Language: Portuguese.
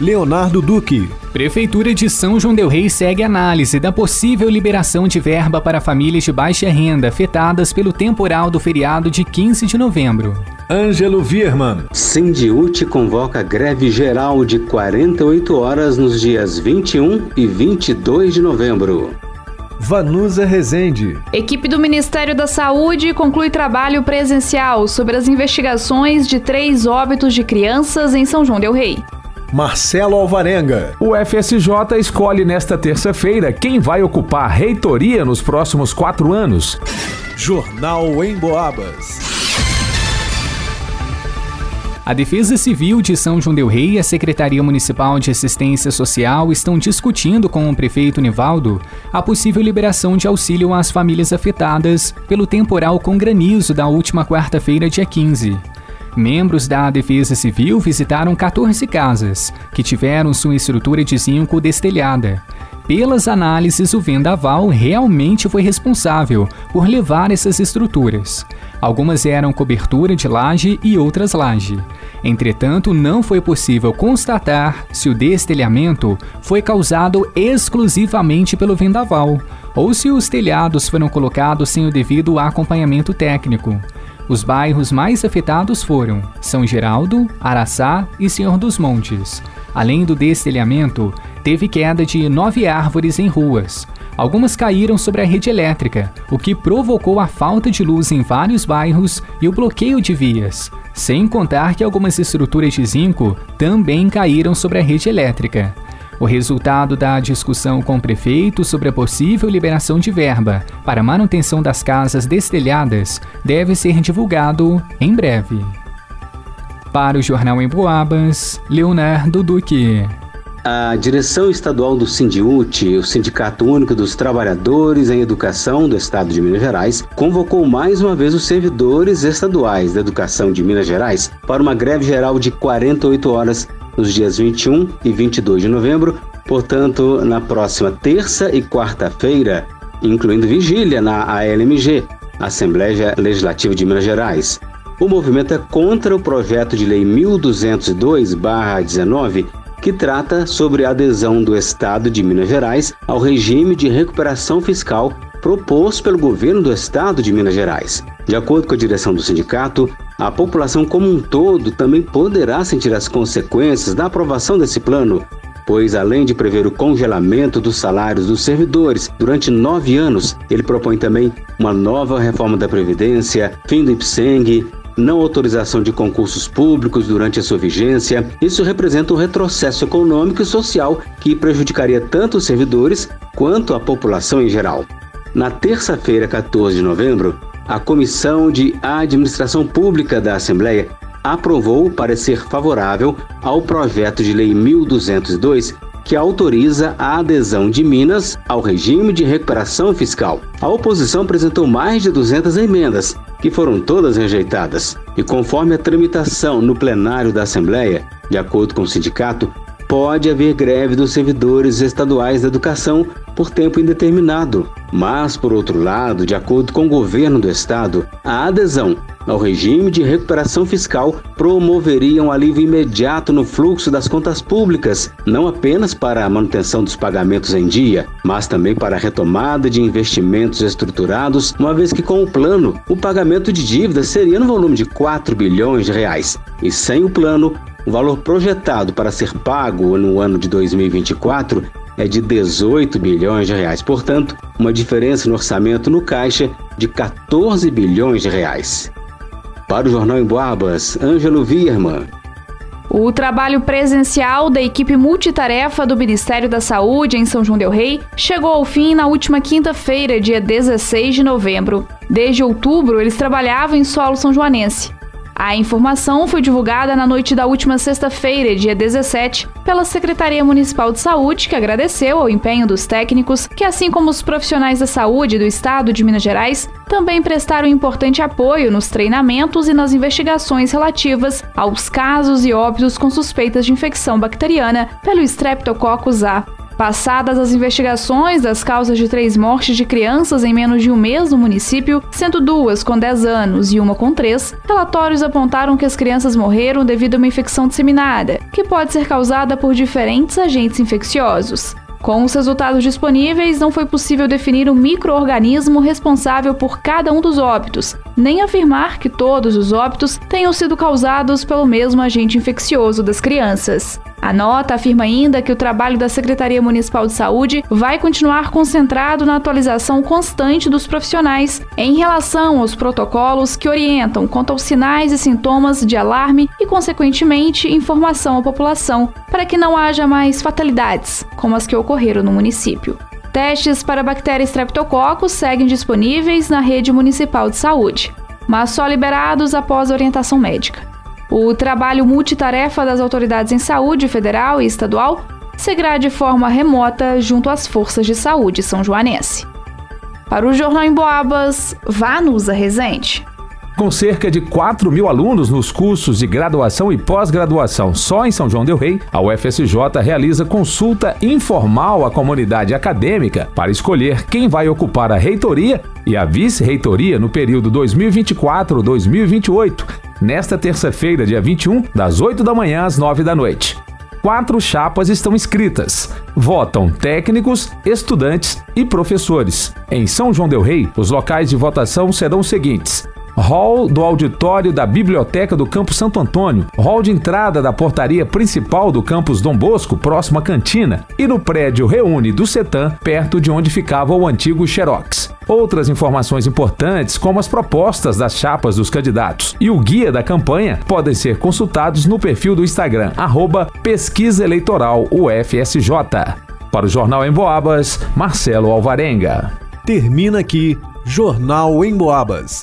Leonardo Duque. Prefeitura de São João del Rei segue análise da possível liberação de verba para famílias de baixa renda afetadas pelo temporal do feriado de 15 de novembro. Ângelo Vierman. Sindiute convoca greve geral de 48 horas nos dias 21 e 22 de novembro. Vanusa Rezende. Equipe do Ministério da Saúde conclui trabalho presencial sobre as investigações de três óbitos de crianças em São João del Rei. Marcelo Alvarenga. O FSJ escolhe nesta terça-feira quem vai ocupar a reitoria nos próximos quatro anos. Jornal em Boabas. A Defesa Civil de São João del Rei e a Secretaria Municipal de Assistência Social estão discutindo com o prefeito Nivaldo a possível liberação de auxílio às famílias afetadas pelo temporal com granizo da última quarta-feira, dia 15. Membros da Defesa Civil visitaram 14 casas, que tiveram sua estrutura de zinco destelhada. Pelas análises, o vendaval realmente foi responsável por levar essas estruturas. Algumas eram cobertura de laje e outras laje. Entretanto, não foi possível constatar se o destelhamento foi causado exclusivamente pelo vendaval ou se os telhados foram colocados sem o devido acompanhamento técnico. Os bairros mais afetados foram São Geraldo, Araçá e Senhor dos Montes. Além do destelhamento, teve queda de nove árvores em ruas. Algumas caíram sobre a rede elétrica, o que provocou a falta de luz em vários bairros e o bloqueio de vias. Sem contar que algumas estruturas de zinco também caíram sobre a rede elétrica. O resultado da discussão com o prefeito sobre a possível liberação de verba para manutenção das casas destelhadas deve ser divulgado em breve. Para o Jornal em Boabas, Leonardo Duque. A direção estadual do Sindiute, o Sindicato Único dos Trabalhadores em Educação do Estado de Minas Gerais, convocou mais uma vez os servidores estaduais da educação de Minas Gerais para uma greve geral de 48 horas nos dias 21 e 22 de novembro, portanto, na próxima terça e quarta-feira, incluindo vigília na ALMG, Assembleia Legislativa de Minas Gerais. O movimento é contra o projeto de lei 1202/19, que trata sobre a adesão do Estado de Minas Gerais ao regime de recuperação fiscal proposto pelo governo do Estado de Minas Gerais. De acordo com a direção do sindicato, a população como um todo também poderá sentir as consequências da aprovação desse plano, pois, além de prever o congelamento dos salários dos servidores durante nove anos, ele propõe também uma nova reforma da Previdência, fim do IPSENG, não autorização de concursos públicos durante a sua vigência. Isso representa um retrocesso econômico e social que prejudicaria tanto os servidores quanto a população em geral. Na terça-feira, 14 de novembro, a Comissão de Administração Pública da Assembleia aprovou parecer favorável ao projeto de Lei 1202, que autoriza a adesão de Minas ao regime de recuperação fiscal. A oposição apresentou mais de 200 emendas, que foram todas rejeitadas. E conforme a tramitação no plenário da Assembleia, de acordo com o sindicato, pode haver greve dos servidores estaduais da educação por tempo indeterminado. Mas, por outro lado, de acordo com o governo do estado, a adesão ao regime de recuperação fiscal promoveria um alívio imediato no fluxo das contas públicas, não apenas para a manutenção dos pagamentos em dia, mas também para a retomada de investimentos estruturados, uma vez que com o plano, o pagamento de dívidas seria no volume de 4 bilhões de reais. E sem o plano, o valor projetado para ser pago no ano de 2024 é de 18 bilhões de reais, portanto, uma diferença no orçamento no caixa de 14 bilhões de reais. Para o Jornal em Boabas, Ângelo Vierman. O trabalho presencial da equipe multitarefa do Ministério da Saúde em São João Del Rei chegou ao fim na última quinta-feira, dia 16 de novembro. Desde outubro, eles trabalhavam em solo são joanense. A informação foi divulgada na noite da última sexta-feira, dia 17, pela Secretaria Municipal de Saúde, que agradeceu ao empenho dos técnicos, que, assim como os profissionais da saúde do estado de Minas Gerais, também prestaram importante apoio nos treinamentos e nas investigações relativas aos casos e óbitos com suspeitas de infecção bacteriana pelo Streptococcus A. Passadas as investigações das causas de três mortes de crianças em menos de um mês no município, sendo duas com 10 anos e uma com 3, relatórios apontaram que as crianças morreram devido a uma infecção disseminada, que pode ser causada por diferentes agentes infecciosos. Com os resultados disponíveis, não foi possível definir o microorganismo responsável por cada um dos óbitos, nem afirmar que todos os óbitos tenham sido causados pelo mesmo agente infeccioso das crianças. A nota afirma ainda que o trabalho da Secretaria Municipal de Saúde vai continuar concentrado na atualização constante dos profissionais em relação aos protocolos que orientam quanto aos sinais e sintomas de alarme e, consequentemente, informação à população, para que não haja mais fatalidades, como as que ocorreram no município. Testes para a bactéria Streptococcus seguem disponíveis na rede municipal de saúde, mas só liberados após orientação médica. O trabalho multitarefa das autoridades em saúde federal e estadual seguirá de forma remota junto às forças de saúde são joanense. Para o Jornal em Boabas, Vanusa Rezende. Com cerca de 4 mil alunos nos cursos de graduação e pós-graduação só em São João Del Rei, a UFSJ realiza consulta informal à comunidade acadêmica para escolher quem vai ocupar a reitoria e a vice-reitoria no período 2024-2028, nesta terça-feira, dia 21, das 8 da manhã às 9 da noite. Quatro chapas estão inscritas. Votam técnicos, estudantes e professores. Em São João Del Rei, os locais de votação serão os seguintes: hall do auditório da Biblioteca do Campo Santo Antônio, hall de entrada da portaria principal do campus Dom Bosco, próximo à cantina, e no prédio Reúne do Setan, perto de onde ficava o antigo Xerox. Outras informações importantes, como as propostas das chapas dos candidatos e o guia da campanha, podem ser consultados no perfil do Instagram, arroba Pesquisa Eleitoral UFSJ. Para o Jornal em Boabas, Marcelo Alvarenga. Termina aqui Jornal em Boabas.